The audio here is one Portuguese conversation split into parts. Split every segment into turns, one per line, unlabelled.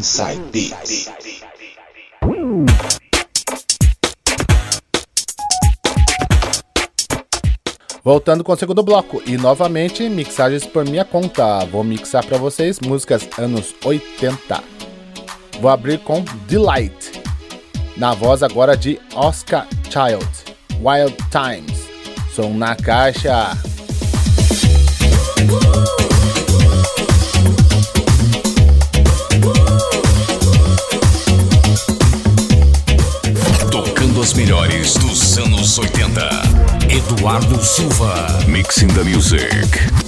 Inside.
Voltando com o segundo bloco e novamente mixagens por minha conta. Vou mixar para vocês músicas anos 80. Vou abrir com Delight, na voz agora de Oscar Child, Wild Times. Som na caixa. Tocando
as melhores dos anos 80. Eduardo Silva. Mixing the Music.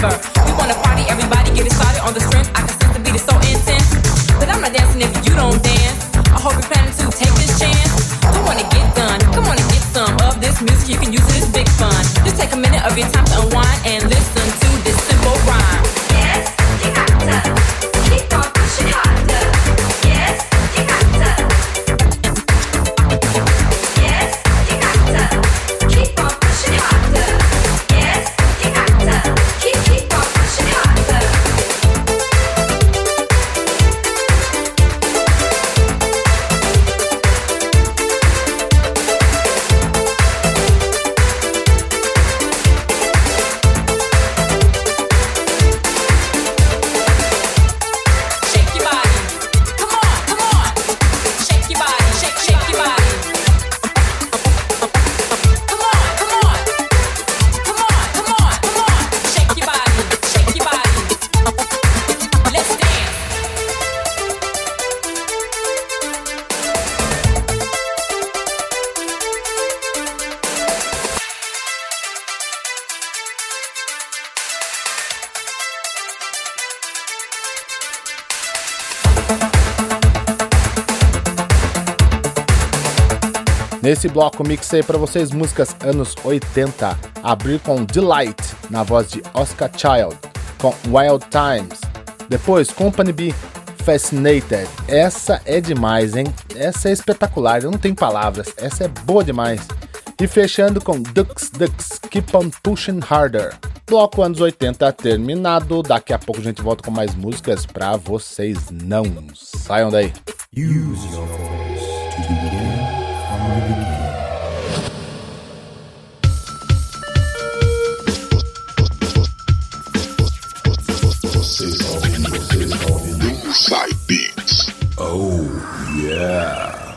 river. You wanna party, everybody get it started on the strength. I can sense the beat is so intense. But I'm not dancing if you don't dance. I hope you're planning to take this chance. Come on and get done. Come on and get some of this music. You can use it as big fun. Just take a minute of your time to unwind.
Nesse bloco mixei para vocês músicas anos 80, abrir com Delight na voz de Oscar Child, com Wild Times. Depois Company B, Fascinated. Essa é demais, hein? Essa é espetacular, eu não tenho palavras. Essa é boa demais. E fechando com Dux Dux Keep on Pushing Harder. Bloco anos 80 terminado. Daqui a pouco a gente volta com mais músicas pra vocês. Não saiam daí.
Use your voice to begin. Vocês
vocês Beats.
Oh, yeah.